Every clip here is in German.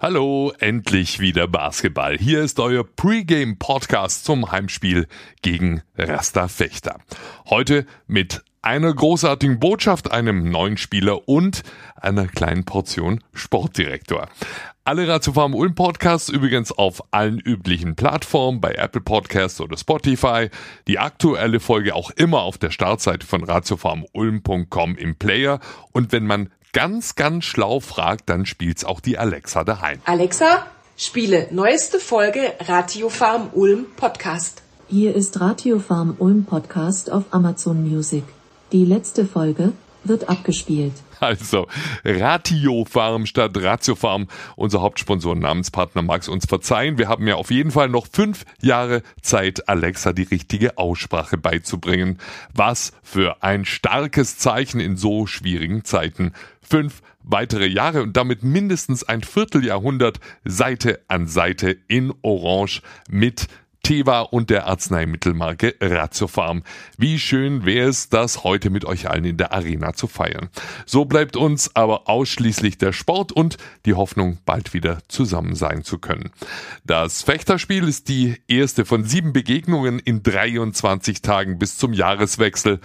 Hallo, endlich wieder Basketball. Hier ist euer Pre-Game-Podcast zum Heimspiel gegen Rasta Fechter. Heute mit einer großartigen Botschaft, einem neuen Spieler und einer kleinen Portion Sportdirektor. Alle Ratiofarm Ulm Podcasts übrigens auf allen üblichen Plattformen, bei Apple Podcasts oder Spotify. Die aktuelle Folge auch immer auf der Startseite von ratiofarmulm.com im Player. Und wenn man ganz, ganz schlau fragt, dann spielt's auch die Alexa daheim. Alexa, spiele neueste Folge Radio Farm Ulm Podcast. Hier ist Radio Farm Ulm Podcast auf Amazon Music. Die letzte Folge wird abgespielt. Also Ratiofarm statt Ratiofarm. Unser Hauptsponsor und Namenspartner mag es uns verzeihen. Wir haben ja auf jeden Fall noch fünf Jahre Zeit, Alexa die richtige Aussprache beizubringen. Was für ein starkes Zeichen in so schwierigen Zeiten. Fünf weitere Jahre und damit mindestens ein Vierteljahrhundert Seite an Seite in Orange mit Teva und der Arzneimittelmarke Ratiofarm. Wie schön wäre es, das heute mit euch allen in der Arena zu feiern. So bleibt uns aber ausschließlich der Sport und die Hoffnung, bald wieder zusammen sein zu können. Das Fechterspiel ist die erste von sieben Begegnungen in 23 Tagen bis zum Jahreswechsel.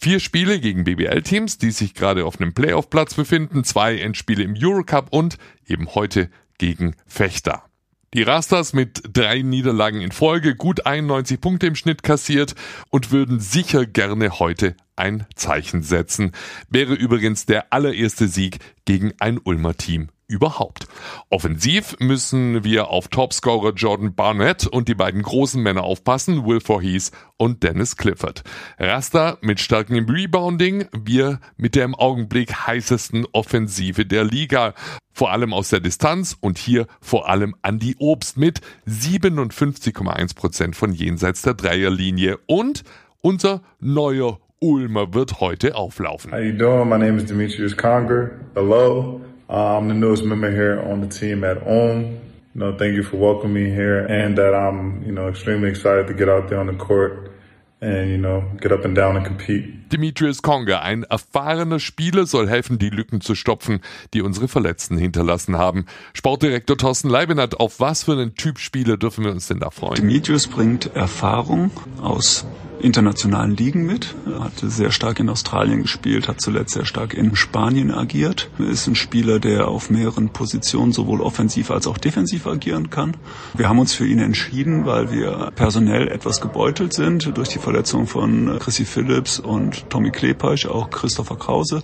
Vier Spiele gegen BBL-Teams, die sich gerade auf einem Playoff-Platz befinden, zwei Endspiele im Eurocup und eben heute gegen Fechter. Die Rastas mit drei Niederlagen in Folge, gut 91 Punkte im Schnitt kassiert und würden sicher gerne heute ein Zeichen setzen. Wäre übrigens der allererste Sieg gegen ein Ulmer Team überhaupt. Offensiv müssen wir auf Topscorer Jordan Barnett und die beiden großen Männer aufpassen, Will Voorhees und Dennis Clifford. Rasta mit Stärken im Rebounding, wir mit der im Augenblick heißesten Offensive der Liga. Vor allem aus der Distanz und hier vor allem Andy Obst mit 57,1 Prozent von jenseits der Dreierlinie und unser neuer Ulmer wird heute auflaufen. How you doing? My name is Demetrius Conger. Hello. Uh, I'm the newest member here on the team at Ulm. You know, thank you for welcoming me here and that I'm, you know, extremely excited to get out there on the court and, you know, get up and down and compete. Demetrius Conger, ein erfahrener Spieler, soll helfen, die Lücken zu stopfen, die unsere Verletzten hinterlassen haben. Sportdirektor Thorsten Leibenert, auf was für einen Typ Spieler dürfen wir uns denn da freuen? Demetrius bringt Erfahrung aus internationalen Ligen mit, hat sehr stark in Australien gespielt, hat zuletzt sehr stark in Spanien agiert, er ist ein Spieler, der auf mehreren Positionen sowohl offensiv als auch defensiv agieren kann. Wir haben uns für ihn entschieden, weil wir personell etwas gebeutelt sind durch die Verletzung von Chrissy Phillips und Tommy Klepeich, auch Christopher Krause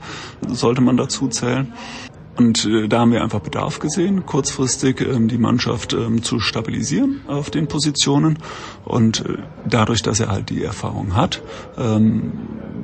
sollte man dazu zählen. Und äh, da haben wir einfach Bedarf gesehen, kurzfristig ähm, die Mannschaft ähm, zu stabilisieren auf den Positionen. Und äh, dadurch, dass er halt die Erfahrung hat, ähm,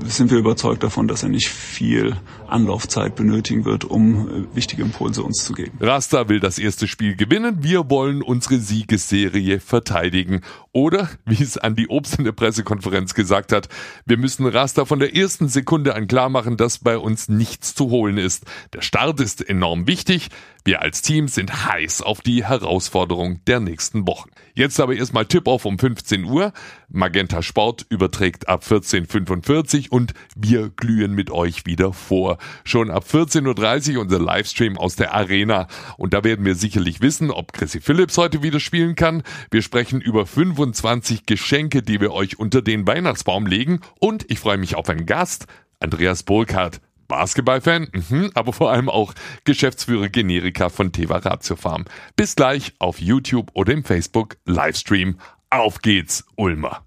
sind wir überzeugt davon, dass er nicht viel Anlaufzeit benötigen wird, um äh, wichtige Impulse uns zu geben. Rasta will das erste Spiel gewinnen. Wir wollen unsere Siegesserie verteidigen. Oder, wie es Andi Obst in der Pressekonferenz gesagt hat, wir müssen Rasta von der ersten Sekunde an klar machen, dass bei uns nichts zu holen ist. Der Start enorm wichtig. Wir als Team sind heiß auf die Herausforderung der nächsten Wochen. Jetzt aber erstmal Tip-Off um 15 Uhr. Magenta Sport überträgt ab 14.45 Uhr und wir glühen mit euch wieder vor. Schon ab 14.30 Uhr unser Livestream aus der Arena. Und da werden wir sicherlich wissen, ob Chrissy Phillips heute wieder spielen kann. Wir sprechen über 25 Geschenke, die wir euch unter den Weihnachtsbaum legen. Und ich freue mich auf einen Gast, Andreas Burkhardt. Basketballfan, mhm, aber vor allem auch Geschäftsführer Generika von Teva Ratio Farm. Bis gleich auf YouTube oder im Facebook Livestream. Auf geht's, Ulmer!